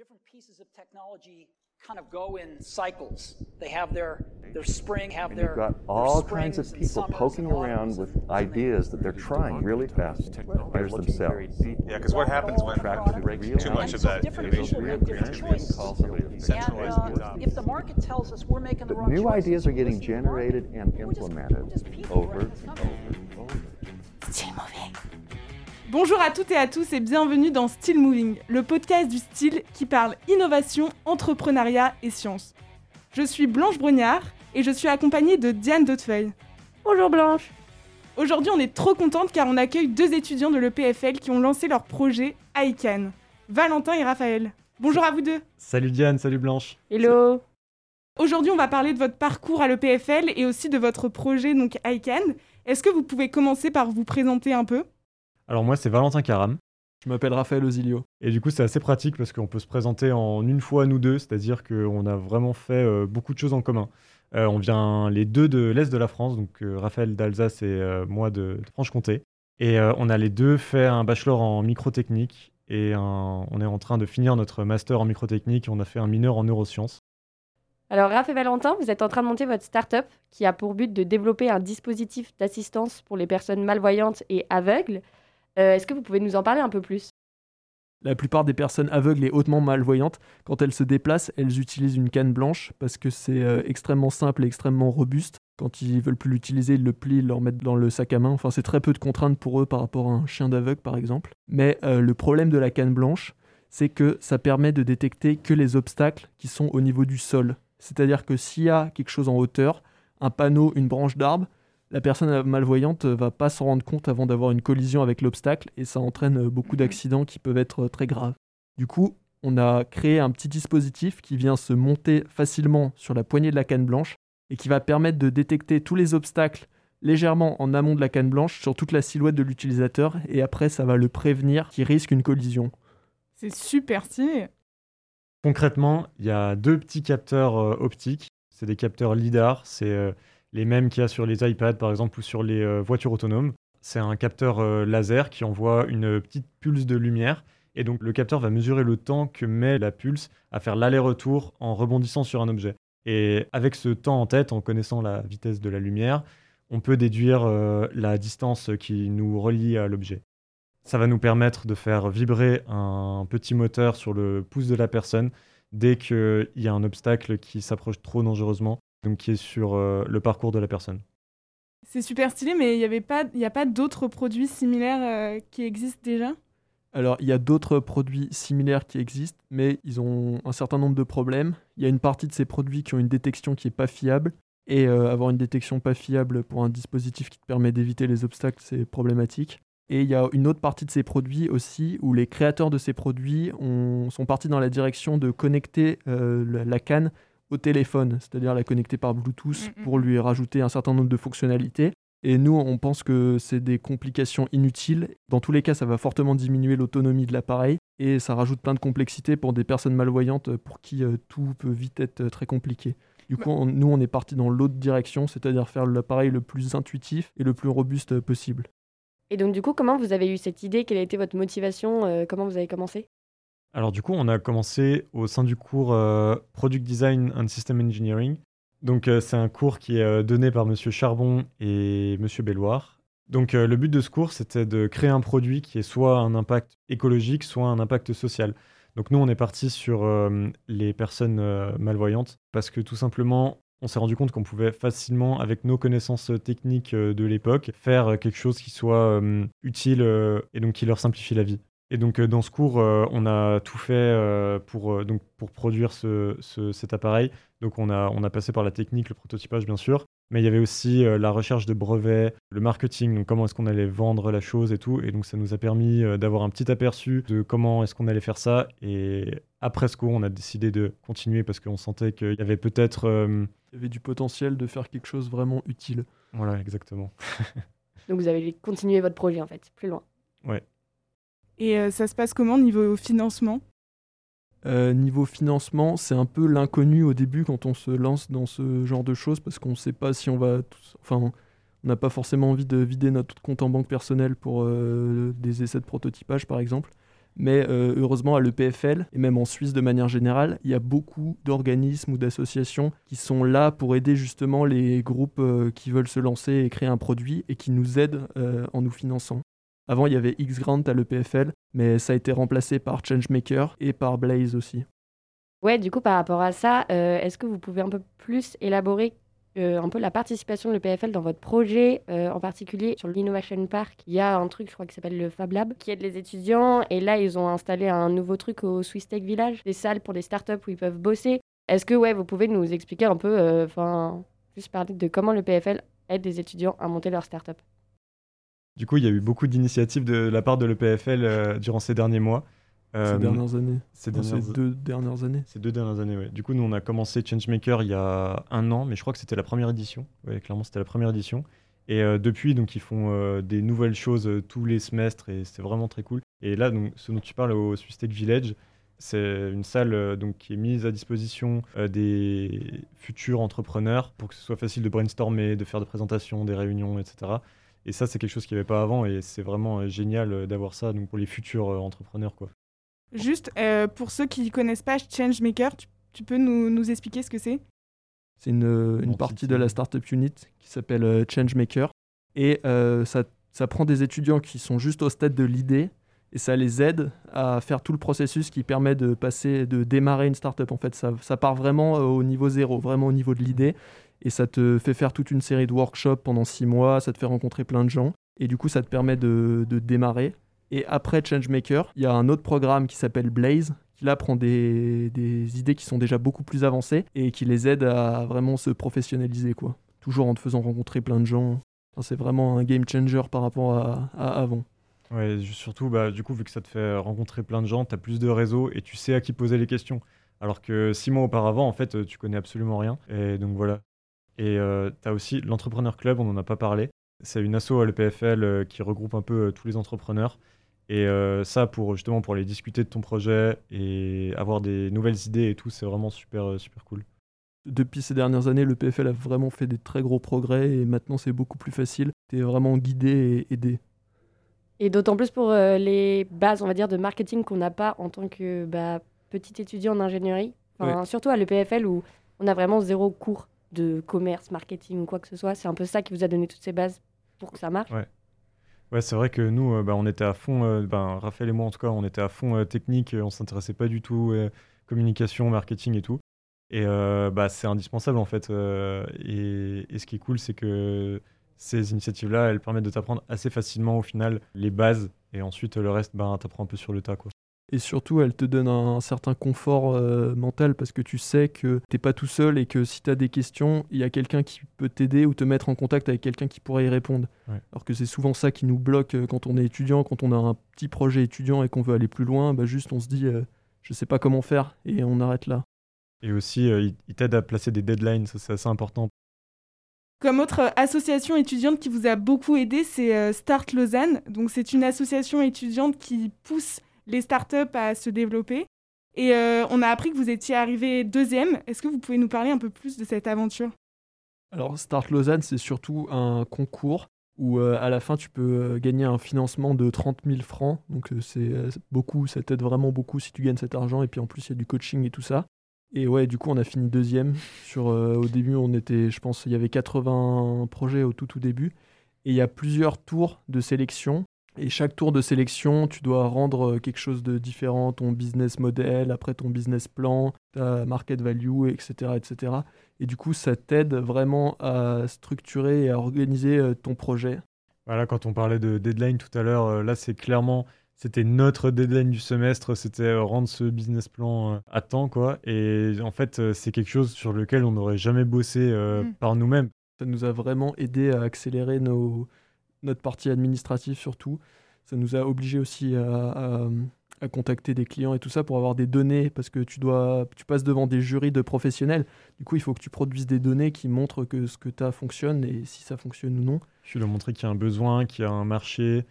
different pieces of technology kind of go in cycles. They have their their spring, have their. You've got all kinds of people poking around with ideas that they're trying really fast. There's themselves. Yeah, because what happens when too much of that innovation uh, If the market tells us we're making the wrong new ideas are getting generated and implemented over and over. Bonjour à toutes et à tous et bienvenue dans Still Moving, le podcast du style qui parle innovation, entrepreneuriat et science. Je suis Blanche Brognard et je suis accompagnée de Diane Dautefeuille. Bonjour Blanche. Aujourd'hui, on est trop contente car on accueille deux étudiants de l'EPFL qui ont lancé leur projet ICANN, Valentin et Raphaël. Bonjour à vous deux. Salut Diane, salut Blanche. Hello. Aujourd'hui, on va parler de votre parcours à l'EPFL et aussi de votre projet donc ICANN. Est-ce que vous pouvez commencer par vous présenter un peu? Alors moi c'est Valentin Caram. Je m'appelle Raphaël Osilio. Et du coup c'est assez pratique parce qu'on peut se présenter en une fois nous deux, c'est-à-dire qu'on a vraiment fait euh, beaucoup de choses en commun. Euh, on vient les deux de l'Est de la France, donc euh, Raphaël d'Alsace et euh, moi de, de Franche-Comté. Et euh, on a les deux fait un bachelor en microtechnique et un- on est en train de finir notre master en microtechnique et on a fait un mineur en neurosciences. Alors, Raph et Valentin, vous êtes en train de monter votre start-up qui a pour but de développer un dispositif d'assistance pour les personnes malvoyantes et aveugles. Euh, Est-ce que vous pouvez nous en parler un peu plus? La plupart des personnes aveugles et hautement malvoyantes, quand elles se déplacent, elles utilisent une canne blanche parce que c'est euh, extrêmement simple et extrêmement robuste. Quand ils veulent plus l'utiliser, ils le plient, ils le remettent dans le sac à main. Enfin, c'est très peu de contraintes pour eux par rapport à un chien d'aveugle, par exemple. Mais euh, le problème de la canne blanche, c'est que ça permet de détecter que les obstacles qui sont au niveau du sol. C'est-à-dire que s'il y a quelque chose en hauteur, un panneau, une branche d'arbre, la personne malvoyante euh, va pas s'en rendre compte avant d'avoir une collision avec l'obstacle et ça entraîne beaucoup d'accidents qui peuvent être euh, très graves. Du coup, on a créé un petit dispositif qui vient se monter facilement sur la poignée de la canne blanche et qui va permettre de détecter tous les obstacles légèrement en amont de la canne blanche sur toute la silhouette de l'utilisateur et après ça va le prévenir qu'il risque une collision. C'est super stylé. Concrètement, il y a deux petits capteurs euh, optiques. C'est des capteurs LIDAR. C'est euh, les mêmes qu'il y a sur les iPads, par exemple, ou sur les euh, voitures autonomes. C'est un capteur euh, laser qui envoie une petite pulse de lumière. Et donc, le capteur va mesurer le temps que met la pulse à faire l'aller-retour en rebondissant sur un objet. Et avec ce temps en tête, en connaissant la vitesse de la lumière, on peut déduire euh, la distance qui nous relie à l'objet. Ça va nous permettre de faire vibrer un petit moteur sur le pouce de la personne dès qu'il y a un obstacle qui s'approche trop dangereusement, donc qui est sur euh, le parcours de la personne. C'est super stylé, mais il n'y avait pas, il y a pas d'autres produits similaires euh, qui existent déjà? Alors, il y a d'autres produits similaires qui existent, mais ils ont un certain nombre de problèmes. Il y a une partie de ces produits qui ont une détection qui n'est pas fiable, et euh, avoir une détection pas fiable pour un dispositif qui te permet d'éviter les obstacles, c'est problématique. Et il y a une autre partie de ces produits aussi où les créateurs de ces produits ont- sont partis dans la direction de connecter euh, la canne au téléphone, c'est-à-dire la connecter par Bluetooth Mhm. pour lui rajouter un certain nombre de fonctionnalités. Et nous, on pense que c'est des complications inutiles. Dans tous les cas, ça va fortement diminuer l'autonomie de l'appareil et ça rajoute plein de complexité pour des personnes malvoyantes pour qui euh, tout peut vite être très compliqué. Du coup, on- nous, on est parti dans l'autre direction, c'est-à-dire faire l'appareil le plus intuitif et le plus robuste possible. Et donc, du coup, comment vous avez eu cette idée? Quelle a été votre motivation? Euh, Comment vous avez commencé? Alors du coup, on a commencé au sein du cours euh, Product Design and System Engineering. Donc euh, c'est un cours qui est euh, donné par Monsieur Charbon et Monsieur Belloir. Donc le but de ce cours, c'était de créer un produit qui ait soit un impact écologique, soit un impact social. Donc nous, on est parti sur les personnes malvoyantes parce que tout simplement, on s'est rendu compte qu'on pouvait facilement, avec nos connaissances techniques de l'époque, faire quelque chose qui soit utile et donc qui leur simplifie la vie. Et donc euh, dans ce cours, euh, on a tout fait euh, pour, euh, donc, pour produire ce- ce- cet appareil. Donc on a, on a passé par la technique, le prototypage bien sûr, mais il y avait aussi euh, la recherche de brevets, le marketing, donc comment est-ce qu'on allait vendre la chose et tout. Et donc ça nous a permis euh, d'avoir un petit aperçu de comment est-ce qu'on allait faire ça. Et après ce cours, on a décidé de continuer parce qu'on sentait qu'il y avait peut-être... euh, Il y avait du potentiel de faire quelque chose vraiment utile. Voilà, exactement. Donc, vous avez continué votre projet, en fait, plus loin. Et euh, ça se passe comment niveau financement? Euh, niveau financement, c'est un peu l'inconnu au début quand on se lance dans ce genre de choses parce qu'on ne sait pas si on va. Enfin, on n'a pas forcément envie de vider notre compte en banque personnel pour euh, des essais de prototypage, par exemple. Mais heureusement, à l'EPFL, et même en Suisse de manière générale, il y a beaucoup d'organismes ou d'associations qui sont là pour aider justement les groupes qui veulent se lancer et créer un produit et qui nous aident en nous finançant. Avant, il y avait X-Grant à l'EPFL, mais ça a été remplacé par Changemaker et par Blaze aussi. Ouais, du coup, par rapport à ça, est-ce que vous pouvez un peu plus élaborer un peu la participation de l'EPFL dans votre projet, en particulier sur l'Innovation Park? Il y a un truc, je crois, qui s'appelle le Fab Lab, qui aide les étudiants. Et là, ils ont installé un nouveau truc au Swiss Tech Village, des salles pour les startups où ils peuvent bosser. Est-ce que vous pouvez nous expliquer un peu, enfin, plus parler de comment l'EPFL aide les étudiants à monter leur startup Du coup, il y a eu beaucoup d'initiatives de la part de l'EPFL durant ces derniers mois. Euh, ces dernières années. Ces, deux dernières années. Ces deux dernières années, oui. Du coup, nous, on a commencé Changemaker il y a un an, mais je crois que c'était la première édition. Oui, clairement, c'était la première édition. Et euh, depuis, donc, ils font euh, des nouvelles choses tous les semestres et c'est vraiment très cool. Et là, donc, ce dont tu parles au Swiss Tech Village, c'est une salle donc, qui est mise à disposition des futurs entrepreneurs pour que ce soit facile de brainstormer, de faire des présentations, des réunions, etc. Et ça, c'est quelque chose qu'il n'y avait pas avant et c'est vraiment génial d'avoir ça donc, pour les futurs entrepreneurs. Quoi. Juste, euh, pour ceux qui ne connaissent pas Changemaker, tu, tu peux nous, nous, expliquer ce que c'est? C'est une, une partie de la Startup Unit qui s'appelle euh, Changemaker. Et euh, ça, ça, prend des étudiants qui sont juste au stade de l'idée et ça les aide à faire tout le processus qui permet de passer, de démarrer une startup. En fait, ça, ça part vraiment au niveau zéro, vraiment au niveau de l'idée. Et ça te fait faire toute une série de workshops pendant six mois, ça te fait rencontrer plein de gens. Et du coup, ça te permet de, démarrer. Et après Changemaker, il y a un autre programme qui s'appelle Blaze, qui là prend des, des, idées qui sont déjà beaucoup plus avancées et qui les aide à vraiment se professionnaliser, quoi. Toujours en te faisant rencontrer plein de gens. c'est vraiment un game changer par rapport à, avant. Ouais, surtout, bah, du coup, vu que ça te fait rencontrer plein de gens, tu as plus de réseaux et tu sais à qui poser les questions. Alors que six mois auparavant, en fait, tu connais absolument rien. Et donc voilà. Et euh, tu as aussi l'Entrepreneur Club, on n'en a pas parlé. C'est une asso à l'EPFL euh, qui regroupe un peu euh, tous les entrepreneurs et euh, ça, pour justement pour aller discuter de ton projet et avoir des nouvelles idées et tout, c'est vraiment super, euh, super cool. Depuis ces dernières années, le PFL a vraiment fait des très gros progrès et maintenant c'est beaucoup plus facile. Tu es vraiment guidé et aidé. Et d'autant plus pour euh, les bases, on va dire, de marketing qu'on n'a pas en tant que bah, petit étudiant en ingénierie. Surtout à l'EPFL où on a vraiment zéro cours de commerce, marketing ou quoi que ce soit. C'est un peu ça qui vous a donné toutes ces bases pour que ça marche. Ouais. Ouais, c'est vrai que nous, euh, bah, on était à fond, euh, ben, Raphaël et moi en tout cas, on était à fond euh, technique, on s'intéressait pas du tout communication, marketing et tout. Et bah, c'est indispensable en fait. Et, ce qui est cool, c'est que ces initiatives-là, elles permettent de t'apprendre assez facilement au final les bases et ensuite le reste, ben, t'apprends un peu sur le tas. Quoi et surtout elle te donne un, certain confort euh, mental parce que tu sais que t'es pas tout seul et que si tu as des questions, il y a quelqu'un qui peut t'aider ou te mettre en contact avec quelqu'un qui pourrait y répondre. Alors que c'est souvent ça qui nous bloque euh, quand on est étudiant, quand on a un petit projet étudiant et qu'on veut aller plus loin, bah juste on se dit euh, je sais pas comment faire et on arrête là. Et aussi, il t'aide à placer des deadlines, ça c'est assez important. Comme autre association étudiante qui vous a beaucoup aidé, c'est Start Lausanne. Donc c'est une association étudiante qui pousse les startups à se développer. Et euh, on a appris que vous étiez arrivé deuxième. Est-ce que vous pouvez nous parler un peu plus de cette aventure? Alors, Start Lausanne, c'est surtout un concours où euh, à la fin, tu peux euh, gagner un financement de 30 000 francs. Donc, c'est beaucoup, ça t'aide vraiment beaucoup si tu gagnes cet argent. Et puis, en plus, il y a du coaching et tout ça. Et ouais, du coup, on a fini deuxième. Sur, au début, on était, je pense, il y avait 80 projets au tout, tout début. Et il y a plusieurs tours de sélection et chaque tour de sélection, tu dois rendre euh, quelque chose de différent, ton business model, après ton business plan, ta market value, etc. etc. Et du coup, ça t'aide vraiment à structurer et à organiser euh, ton projet. Voilà, quand on parlait de deadline tout à l'heure, euh, là, c'est clairement, c'était notre deadline du semestre, c'était rendre ce business plan à temps, quoi. Et en fait, c'est quelque chose sur lequel on n'aurait jamais bossé mm. par nous-mêmes. Ça nous a vraiment aidé à accélérer nos, notre partie administrative surtout. Ça nous a obligé aussi à, contacter des clients et tout ça pour avoir des données parce que tu dois tu passes devant des jurys de professionnels. Du coup, il faut que tu produises des données qui montrent que ce que tu as fonctionne et si ça fonctionne ou non. Tu dois montrer qu'il y a un besoin, qu'il y a un marché.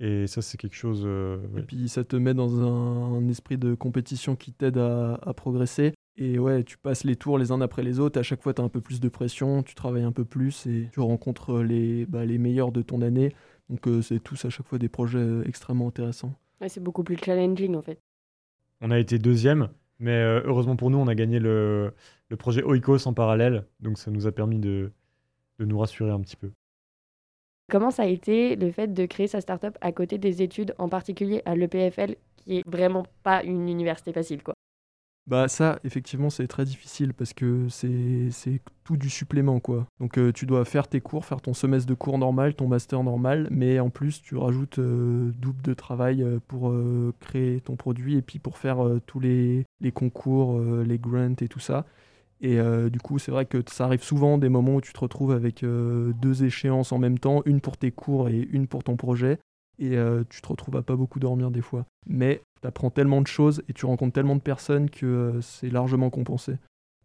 Et ça, c'est quelque chose. Euh, et puis, ça te met dans un, esprit de compétition qui t'aide à, à, progresser. Et ouais, tu passes les tours les uns après les autres. À chaque fois, tu as un peu plus de pression, tu travailles un peu plus et tu rencontres les, bah, les meilleurs de ton année. Donc, euh, c'est tous à chaque fois des projets euh, extrêmement intéressants. Ouais, c'est beaucoup plus challenging en fait. On a été deuxième, mais euh, heureusement pour nous, on a gagné le, le projet Oikos en parallèle, donc ça nous a permis de, de nous rassurer un petit peu. Comment ça a été le fait de créer sa startup à côté des études, en particulier à l'EPFL, qui est vraiment pas une université facile quoi? Bah ça, effectivement, c'est très difficile parce que c'est tout du supplément, quoi. Donc euh, tu dois faire tes cours, faire ton semestre de cours normal, ton master normal, mais en plus tu rajoutes euh, double de travail euh, pour créer ton produit et puis pour faire tous les, les concours, les grants et tout ça. Et du coup, c'est vrai que ça arrive souvent des moments où tu te retrouves avec deux échéances en même temps, une pour tes cours et une pour ton projet. Et euh, tu te retrouves à pas beaucoup dormir des fois. Mais tu apprends tellement de choses et tu rencontres tellement de personnes que euh, c'est largement compensé.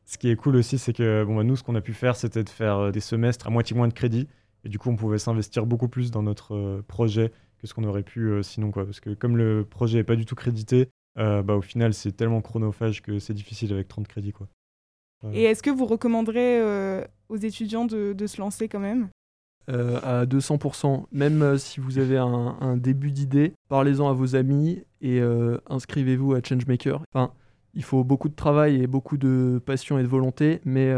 Ce qui est cool aussi, c'est que bon, bah, nous, ce qu'on a pu faire, c'était de faire euh, des semestres à moitié moins de crédit. Et du coup, on pouvait s'investir beaucoup plus dans notre euh, projet que ce qu'on aurait pu euh, sinon. Quoi. Parce que comme le projet n'est pas du tout crédité, euh, bah, au final, c'est tellement chronophage que c'est difficile avec 30 crédits. Quoi. Et est-ce que vous recommanderez euh, aux étudiants de, de se lancer quand même? Euh, à 200%. Même euh, si vous avez un, début d'idée, parlez-en à vos amis et euh, inscrivez-vous à Changemaker. Enfin, il faut beaucoup de travail et beaucoup de passion et de volonté, mais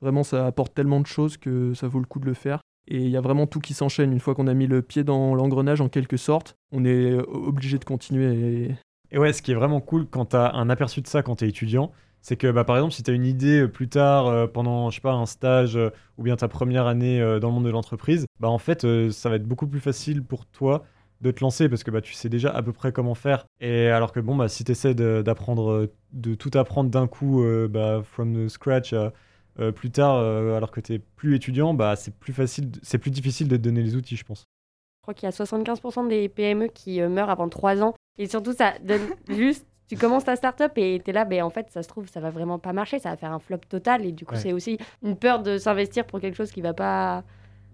vraiment, ça apporte tellement de choses que ça vaut le coup de le faire. Et il y a vraiment tout qui s'enchaîne. Une fois qu'on a mis le pied dans l'engrenage, en quelque sorte, on est obligé de continuer. Et... Et ouais, ce qui est vraiment cool quand tu as un aperçu de ça quand tu es étudiant, c'est que bah, par exemple, si tu as une idée euh, plus tard euh, pendant, je sais pas, un stage euh, ou bien ta première année dans le monde de l'entreprise, bah en fait, ça va être beaucoup plus facile pour toi de te lancer parce que bah, tu sais déjà à peu près comment faire. Et alors que bon, bah, si tu essaies d'apprendre, euh, de tout apprendre d'un coup, bah, from the scratch, plus tard, alors que tu es plus étudiant, bah, c'est plus facile, c'est plus difficile de te donner les outils, je pense. Je crois qu'il y a 75% des PME qui meurent avant 3 ans. Et surtout, ça donne juste. Tu commences ta startup et tu es là, ben en fait, ça se trouve, ça va vraiment pas marcher, ça va faire un flop total. Et du coup, Ouais. c'est aussi une peur de s'investir pour quelque chose qui va pas.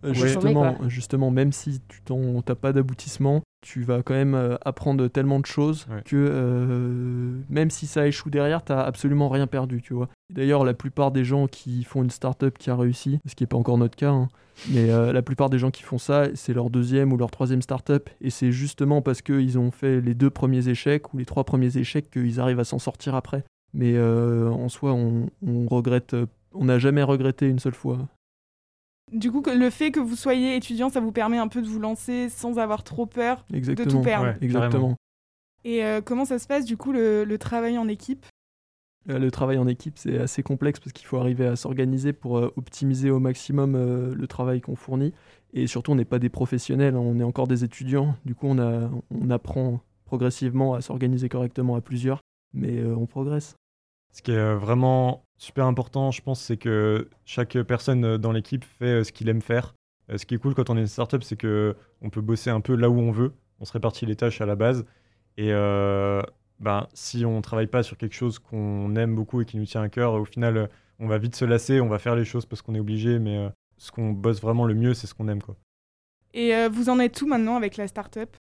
Euh, Ouais. Justement, Quoi. justement, même si tu n'as pas d'aboutissement, tu vas quand même euh, apprendre tellement de choses Ouais. que euh, même si ça échoue derrière, tu absolument rien perdu, tu vois. D'ailleurs, la plupart des gens qui font une startup qui a réussi, ce qui n'est pas encore notre cas, hein, mais euh, la plupart des gens qui font ça, c'est leur deuxième ou leur troisième startup. Et c'est justement parce qu'ils ont fait les deux premiers échecs ou les trois premiers échecs qu'ils arrivent à s'en sortir après. Mais euh, en soi, on, on regrette, on n'a jamais regretté une seule fois. Du coup, le fait que vous soyez étudiant, ça vous permet un peu de vous lancer sans avoir trop peur Exactement. de tout perdre. Ouais, Exactement. Et euh, comment ça se passe du coup le, le travail en équipe? Le travail en équipe, c'est assez complexe parce qu'il faut arriver à s'organiser pour euh, optimiser au maximum euh, le travail qu'on fournit. Et surtout, on n'est pas des professionnels, hein, on est encore des étudiants. Du coup, on, apprend progressivement à s'organiser correctement à plusieurs, mais euh, on progresse. Ce qui est euh, vraiment super important, je pense, c'est que chaque personne euh, dans l'équipe fait euh, ce qu'il aime faire. Euh, Ce qui est cool quand on est une startup, c'est que on peut bosser un peu là où on veut. On se répartit les tâches à la base. Et euh, ben, si on travaille pas sur quelque chose qu'on aime beaucoup et qui nous tient à cœur, au final, euh, on va vite se lasser. On va faire les choses parce qu'on est obligé, mais euh, ce qu'on bosse vraiment le mieux, c'est ce qu'on aime, quoi. Et euh, vous en êtes où maintenant avec la startup?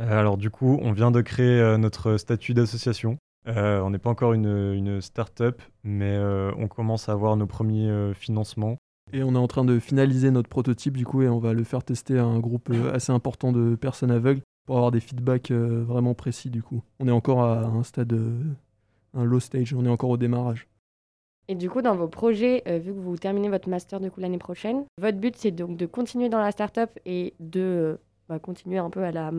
Euh, alors du coup, on vient de créer euh, notre statut d'association. Euh, on n'est pas encore une, une start-up, mais euh, on commence à avoir nos premiers euh, financements. Et on est en train de finaliser notre prototype, du coup, et on va le faire tester à un groupe assez important de personnes aveugles pour avoir des feedbacks euh, vraiment précis, du coup. On est encore à un stade, euh, un low stage, on est encore au démarrage. Et du coup, dans vos projets, euh, vu que vous terminez votre master du coup l'année prochaine, votre but c'est donc de continuer dans la startup et de bah, continuer un peu à la,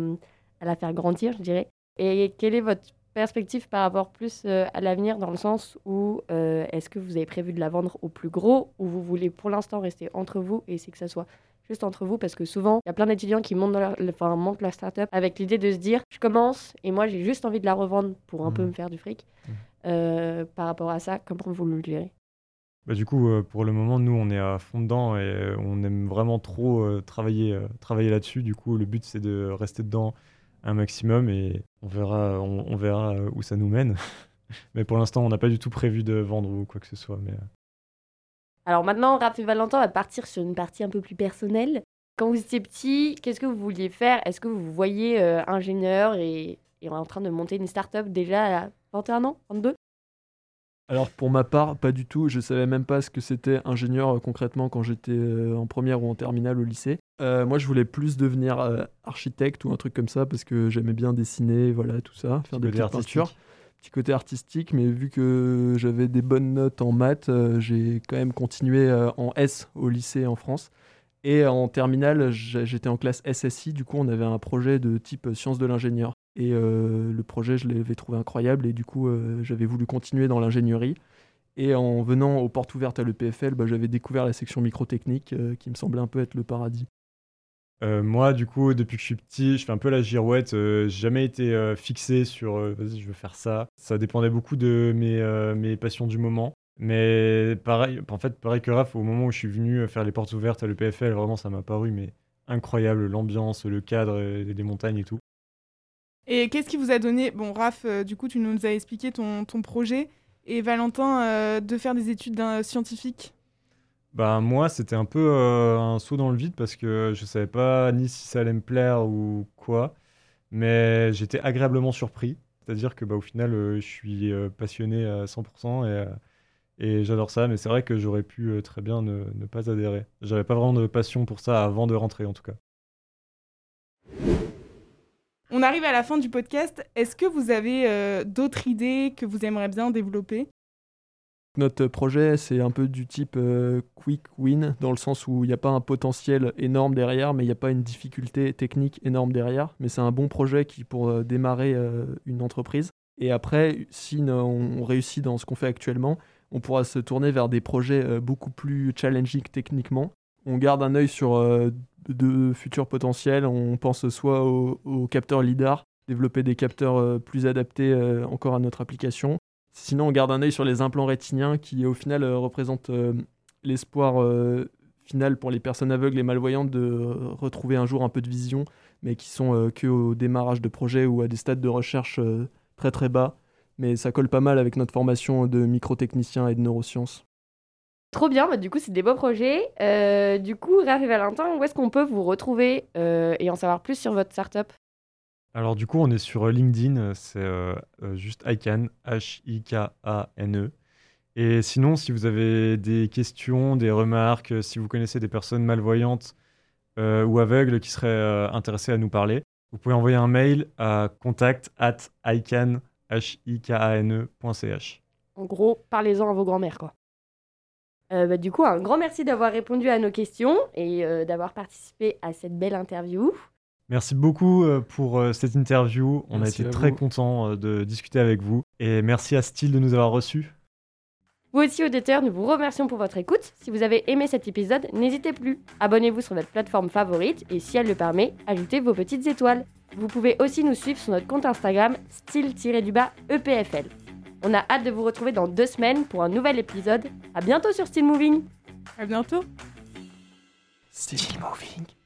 à la faire grandir, je dirais. Et quelle est votre perspective par rapport plus à l'avenir dans le sens où est-ce que vous avez prévu de la vendre au plus gros ou vous voulez pour l'instant rester entre vous et c'est que ça soit juste entre vous parce que souvent il y a plein d'étudiants qui montent, dans leur, enfin, montent leur startup avec l'idée de se dire je commence et moi j'ai juste envie de la revendre pour un peu Mhm. me faire du fric. Mhm. Euh, par rapport à ça, comment vous le gérez? Bah, du coup, euh, pour le moment, nous, on est à fond dedans et euh, on aime vraiment trop travailler, travailler là-dessus. Du coup, le but, c'est de rester dedans un maximum et on verra, on, on verra où ça nous mène. mais pour l'instant, on n'a pas du tout prévu de vendre ou quoi que ce soit. Mais, Alors maintenant, Raph et Valentin va partir sur une partie un peu plus personnelle. Quand vous étiez petit, qu'est-ce que vous vouliez faire? Est-ce que vous vous voyez euh, ingénieur et, et en train de monter une start-up déjà à 21 ans? 22 Alors pour ma part, pas du tout. Je savais même pas ce que c'était ingénieur euh, concrètement quand j'étais euh, en première ou en terminale au lycée. Euh, moi, je voulais plus devenir euh, architecte ou un truc comme ça parce que j'aimais bien dessiner, voilà, tout ça, faire des petites peintures. Petit côté artistique, mais vu que j'avais des bonnes notes en maths, euh, j'ai quand même continué euh, en S au lycée en France. Et en terminale, j'étais en classe SSI, du coup, on avait un projet de type sciences de l'ingénieur. Et euh, le projet, je l'avais trouvé incroyable, et du coup, j'avais voulu continuer dans l'ingénierie. Et en venant aux portes ouvertes à l'EPFL, bah, j'avais découvert la section microtechnique, euh, qui me semblait un peu être le paradis. Euh, moi, du coup, depuis que je suis petit, je fais un peu la girouette. euh, j'ai jamais été euh, fixé sur euh, vas-y, je veux faire ça. Ça dépendait beaucoup de mes, passions du moment. Mais pareil, en fait, pareil que Raph, au moment où je suis venu faire les portes ouvertes à l'EPFL, vraiment, ça m'a paru mais incroyable l'ambiance, le cadre, les montagnes et tout. Et qu'est-ce qui vous a donné Bon, Raph, du coup, tu nous as expliqué ton, ton projet. Et Valentin, de faire des études scientifiques. Bah moi, c'était un peu euh, un saut dans le vide parce que je savais pas ni si ça allait me plaire ou quoi, mais j'étais agréablement surpris. C'est-à-dire que bah, au final, euh, je suis euh, passionné à 100% et, j'adore ça, mais c'est vrai que j'aurais pu très bien ne, ne pas adhérer. J'avais pas vraiment de passion pour ça avant de rentrer en tout cas. On arrive à la fin du podcast. Est-ce que vous avez d'autres idées que vous aimeriez bien développer? Notre projet, c'est un peu du type euh, quick win, dans le sens où il n'y a pas un potentiel énorme derrière, mais il n'y a pas une difficulté technique énorme derrière. Mais c'est un bon projet qui pour euh, démarrer euh, une entreprise. Et après, si on réussit dans ce qu'on fait actuellement, on pourra se tourner vers des projets beaucoup plus challenging techniquement. On garde un œil sur de futurs potentiels. On pense soit aux au capteurs LIDAR, développer des capteurs plus adaptés encore à notre application. Sinon, on garde un œil sur les implants rétiniens qui, au final, euh, représentent euh, l'espoir euh, final pour les personnes aveugles et malvoyantes de retrouver un jour un peu de vision, mais qui sont que au démarrage de projet ou à des stades de recherche très très bas. Mais ça colle pas mal avec notre formation de microtechnicien et de neurosciences. Trop bien, bah, du coup, c'est des beaux projets. Du coup, Raph et Valentin, où est-ce qu'on peut vous retrouver et en savoir plus sur votre startup? Alors du coup, on est sur euh, LinkedIn, euh, c'est euh, juste ICANN, H-I-K-A-N-E. Et sinon, si vous avez des questions, des remarques, si vous connaissez des personnes malvoyantes ou aveugles qui seraient intéressées à nous parler, vous pouvez envoyer un mail à contact at icann, H-I-K-A-N-E.ch. En gros, parlez-en à vos grands-mères, quoi. Bah, du coup, un grand merci d'avoir répondu à nos questions et d'avoir participé à cette belle interview. Merci beaucoup euh, pour euh, cette interview. On Merci a été très vous. contents euh, de discuter avec vous. Et merci à Style de nous avoir reçus. Vous aussi, auditeurs, nous vous remercions pour votre écoute. Si vous avez aimé cet épisode, n'hésitez plus. Abonnez-vous sur votre plateforme favorite et si elle le permet, ajoutez vos petites étoiles. Vous pouvez aussi nous suivre sur notre compte Instagram, style-du-bas EPFL. On a hâte de vous retrouver dans deux semaines pour un nouvel épisode. À bientôt sur Style Moving À bientôt Still moving.